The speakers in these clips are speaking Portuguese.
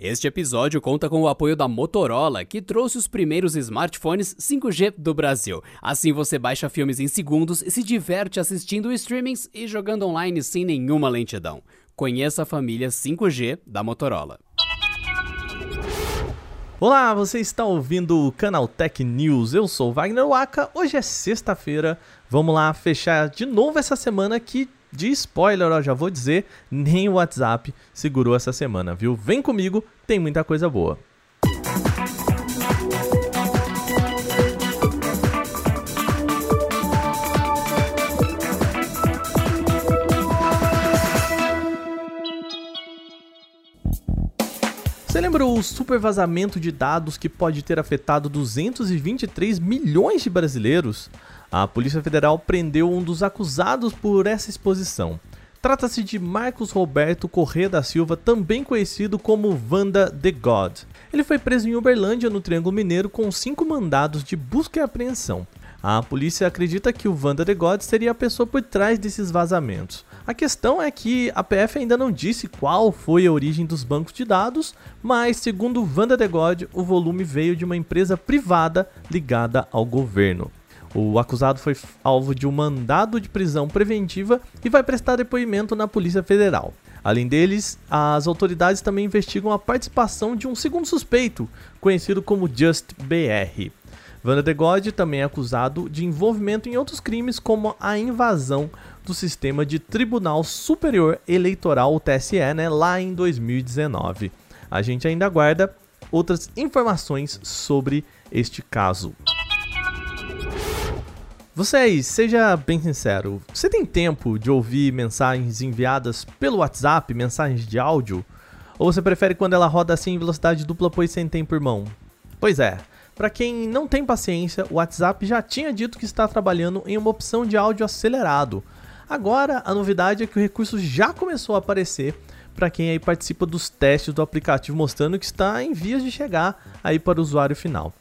Este episódio conta com o apoio da Motorola, que trouxe os primeiros smartphones 5G do Brasil. Assim você baixa filmes em segundos e se diverte assistindo streamings e jogando online sem nenhuma lentidão. Conheça a família 5G da Motorola. Olá, você está ouvindo o Canal Tech News. Eu sou Wagner Waka. Hoje é sexta-feira. Vamos lá fechar de novo essa semana que de spoiler, ó, já vou dizer, nem o WhatsApp segurou essa semana, viu? Vem comigo, tem muita coisa boa. Você lembra o super vazamento de dados que pode ter afetado 223 milhões de brasileiros? A Polícia Federal prendeu um dos acusados por essa exposição. Trata-se de Marcos Roberto Corrêa da Silva, também conhecido como Vanda the God. Ele foi preso em Uberlândia, no Triângulo Mineiro, com cinco mandados de busca e apreensão. A polícia acredita que o Vanda the God seria a pessoa por trás desses vazamentos. A questão é que a PF ainda não disse qual foi a origem dos bancos de dados, mas segundo Vanda the God, o volume veio de uma empresa privada ligada ao governo. O acusado foi alvo de um mandado de prisão preventiva e vai prestar depoimento na Polícia Federal. Além deles, as autoridades também investigam a participação de um segundo suspeito, conhecido como Just BR. Vanda de God também é acusado de envolvimento em outros crimes, como a invasão do sistema de Tribunal Superior Eleitoral, o TSE, né, lá em 2019. A gente ainda aguarda outras informações sobre este caso. Vocês, seja bem sincero, você tem tempo de ouvir mensagens enviadas pelo WhatsApp, mensagens de áudio? Ou você prefere quando ela roda assim em velocidade dupla, pois sem tempo, irmão? Pois é, para quem não tem paciência, o WhatsApp já tinha dito que está trabalhando em uma opção de áudio acelerado. Agora, a novidade é que o recurso já começou a aparecer para quem aí participa dos testes do aplicativo, mostrando que está em vias de chegar aí para o usuário final.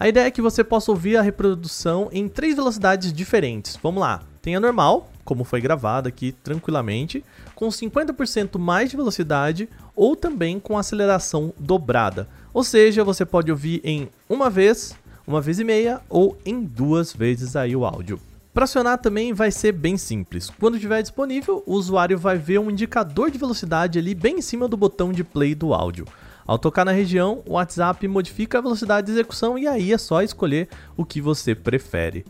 A ideia é que você possa ouvir a reprodução em três velocidades diferentes. Vamos lá. Tem a normal, como foi gravada aqui tranquilamente, com 50% mais de velocidade ou também com aceleração dobrada. Ou seja, você pode ouvir em uma vez, uma vez e meia ou em duas vezes aí o áudio. Para acionar também vai ser bem simples. Quando estiver disponível, o usuário vai ver um indicador de velocidade ali bem em cima do botão de play do áudio. Ao tocar na região, o WhatsApp modifica a velocidade de execução e aí é só escolher o que você prefere.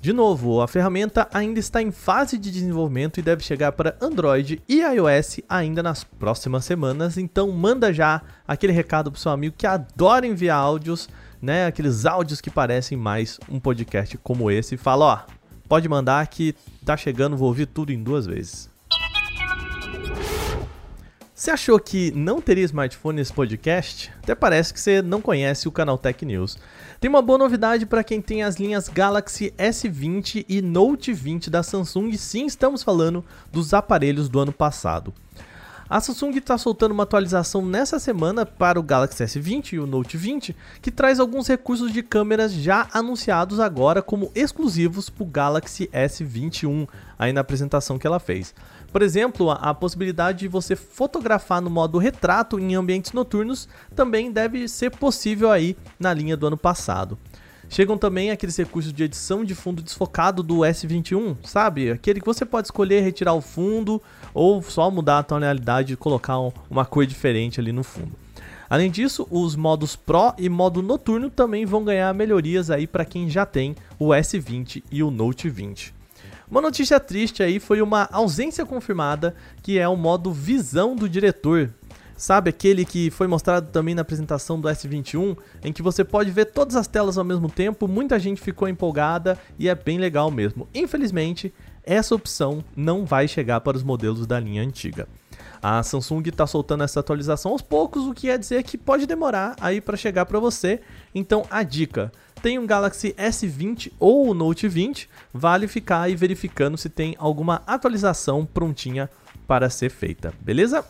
De novo, a ferramenta ainda está em fase de desenvolvimento e deve chegar para Android e iOS ainda nas próximas semanas, então manda já aquele recado para seu amigo que adora enviar áudios, né, aqueles áudios que parecem mais um podcast como esse, fala, ó, pode mandar que tá chegando, vou ouvir tudo em duas vezes. Você achou que não teria smartphone nesse podcast? Até parece que você não conhece o canal Tech News. Tem uma boa novidade para quem tem as linhas Galaxy S20 e Note 20 da Samsung. Sim, estamos falando dos aparelhos do ano passado. A Samsung está soltando uma atualização nessa semana para o Galaxy S20 e o Note 20 que traz alguns recursos de câmeras já anunciados agora como exclusivos para o Galaxy S21, aí na apresentação que ela fez. Por exemplo, a, possibilidade de você fotografar no modo retrato em ambientes noturnos também deve ser possível aí na linha do ano passado. Chegam também aqueles recursos de edição de fundo desfocado do S21, sabe? Aquele que você pode escolher retirar o fundo ou só mudar a tonalidade e colocar um, uma cor diferente ali no fundo. Além disso, os modos Pro e modo noturno também vão ganhar melhorias aí para quem já tem o S20 e o Note 20. Uma notícia triste aí foi uma ausência confirmada, que é o modo visão do diretor. Sabe aquele que foi mostrado também na apresentação do S21, em que você pode ver todas as telas ao mesmo tempo, muita gente ficou empolgada e é bem legal mesmo. Infelizmente, essa opção não vai chegar para os modelos da linha antiga. A Samsung está soltando essa atualização aos poucos, o que quer dizer que pode demorar aí para chegar para você. Então a dica, tem um Galaxy S20 ou o Note 20, vale ficar aí verificando se tem alguma atualização prontinha para ser feita, beleza?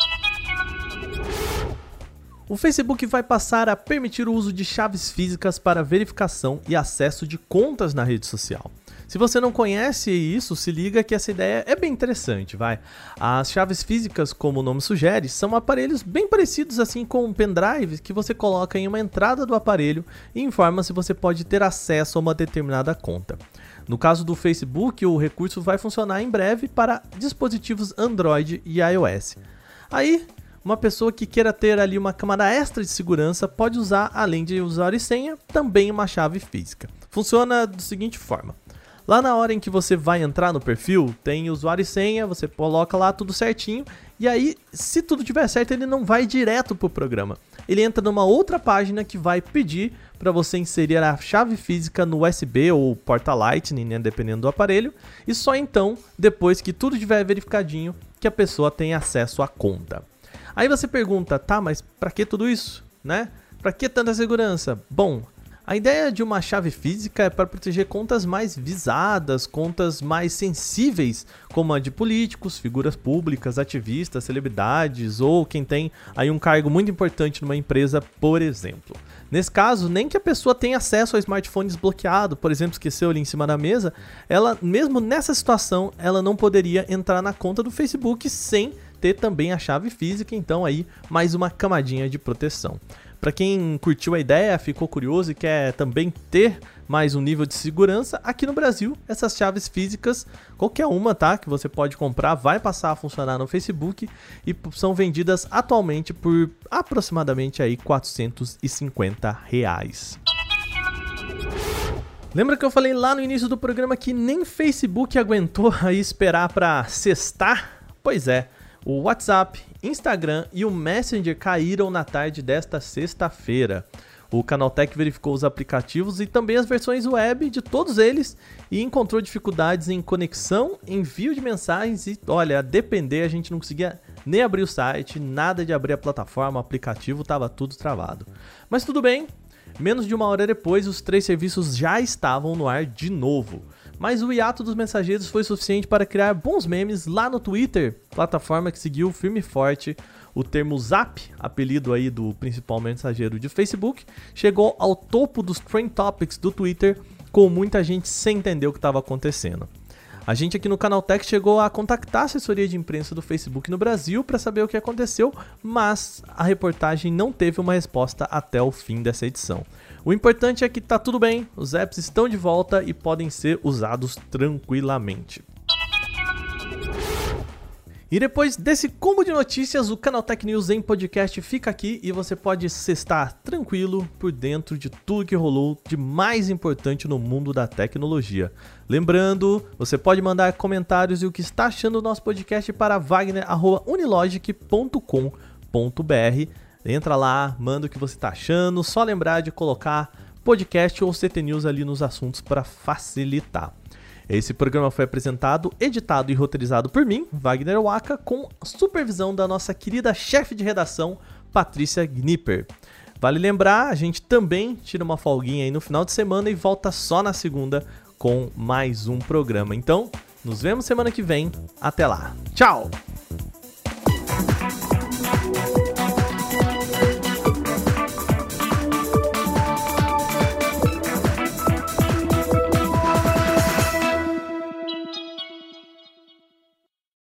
O Facebook vai passar a permitir o uso de chaves físicas para verificação e acesso de contas na rede social. Se você não conhece isso, se liga que essa ideia é bem interessante, vai. As chaves físicas, como o nome sugere, são aparelhos bem parecidos assim com um pendrive que você coloca em uma entrada do aparelho e informa se você pode ter acesso a uma determinada conta. No caso do Facebook, o recurso vai funcionar em breve para dispositivos Android e iOS. Aí, uma pessoa que queira ter ali uma camada extra de segurança pode usar, além de usuário e senha, também uma chave física. Funciona da seguinte forma: Lá na hora em que você vai entrar no perfil, tem usuário e senha, você coloca lá tudo certinho, e aí, se tudo tiver certo, ele não vai direto pro programa. Ele entra numa outra página que vai pedir para você inserir a chave física no USB ou porta Lightning, né, dependendo do aparelho, e só então, depois que tudo estiver verificadinho, que a pessoa tem acesso à conta. Aí você pergunta, tá, mas para que tudo isso, né? Para que tanta segurança? Bom, a ideia de uma chave física é para proteger contas mais visadas, contas mais sensíveis, como a de políticos, figuras públicas, ativistas, celebridades ou quem tem aí um cargo muito importante numa empresa, por exemplo. Nesse caso, nem que a pessoa tenha acesso ao smartphone desbloqueado, por exemplo, esqueceu ali em cima da mesa, ela mesmo nessa situação, ela não poderia entrar na conta do Facebook sem ter também a chave física, então aí mais uma camadinha de proteção. Para quem curtiu a ideia, ficou curioso e quer também ter mais um nível de segurança, aqui no Brasil, essas chaves físicas, qualquer uma, tá, que você pode comprar, vai passar a funcionar no Facebook e são vendidas atualmente por aproximadamente aí 450 reais. Lembra que eu falei lá no início do programa que nem Facebook aguentou aí esperar para sextar? Pois é, o WhatsApp, Instagram e o Messenger caíram na tarde desta sexta-feira. O Canaltech verificou os aplicativos e também as versões web de todos eles e encontrou dificuldades em conexão, envio de mensagens e, olha, a depender a gente não conseguia nem abrir o site, nada de abrir a plataforma, o aplicativo, estava tudo travado. Mas tudo bem, menos de uma hora depois os três serviços já estavam no ar de novo. Mas o hiato dos mensageiros foi suficiente para criar bons memes lá no Twitter, plataforma que seguiu firme e forte. O termo Zap, apelido aí do principal mensageiro de Facebook, chegou ao topo dos trend topics do Twitter, com muita gente sem entender o que estava acontecendo. A gente aqui no Canal Tech chegou a contactar a assessoria de imprensa do Facebook no Brasil para saber o que aconteceu, mas a reportagem não teve uma resposta até o fim dessa edição. O importante é que tá tudo bem, os apps estão de volta e podem ser usados tranquilamente. E depois desse combo de notícias, o Canal Tech News em podcast fica aqui e você pode estar tranquilo por dentro de tudo que rolou de mais importante no mundo da tecnologia. Lembrando, você pode mandar comentários e o que está achando do nosso podcast para wagner.unilogic.com.br Entra lá, manda o que você está achando. Só lembrar de colocar podcast ou CT News ali nos assuntos para facilitar. Esse programa foi apresentado, editado e roteirizado por mim, Wagner Waka, com supervisão da nossa querida chefe de redação, Patrícia Gnipper. Vale lembrar, a gente também tira uma folguinha aí no final de semana e volta só na segunda com mais um programa. Então, nos vemos semana que vem. Até lá. Tchau!